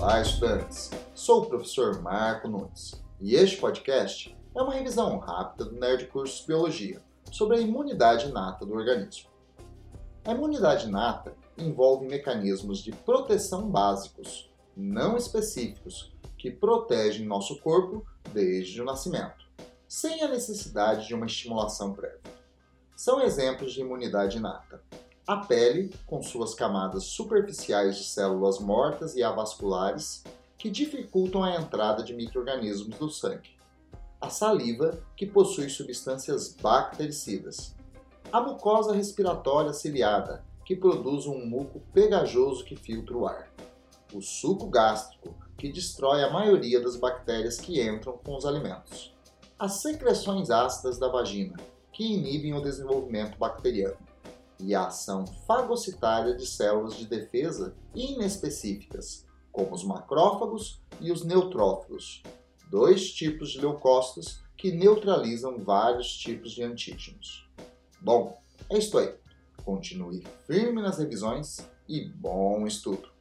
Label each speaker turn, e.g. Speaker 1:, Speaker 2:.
Speaker 1: Olá, estudantes! Sou o professor Marco Nunes e este podcast é uma revisão rápida do Nerd Cursos Biologia sobre a imunidade inata do organismo. A imunidade inata envolve mecanismos de proteção básicos, não específicos, que protegem nosso corpo desde o nascimento, sem a necessidade de uma estimulação prévia. São exemplos de imunidade inata a pele, com suas camadas superficiais de células mortas e avasculares, que dificultam a entrada de microrganismos do sangue. A saliva, que possui substâncias bactericidas. A mucosa respiratória ciliada, que produz um muco pegajoso que filtra o ar. O suco gástrico, que destrói a maioria das bactérias que entram com os alimentos. As secreções ácidas da vagina, que inibem o desenvolvimento bacteriano e a ação fagocitária de células de defesa inespecíficas, como os macrófagos e os neutrófilos, dois tipos de leucócitos que neutralizam vários tipos de antígenos. Bom, é isso aí. Continue firme nas revisões e bom estudo!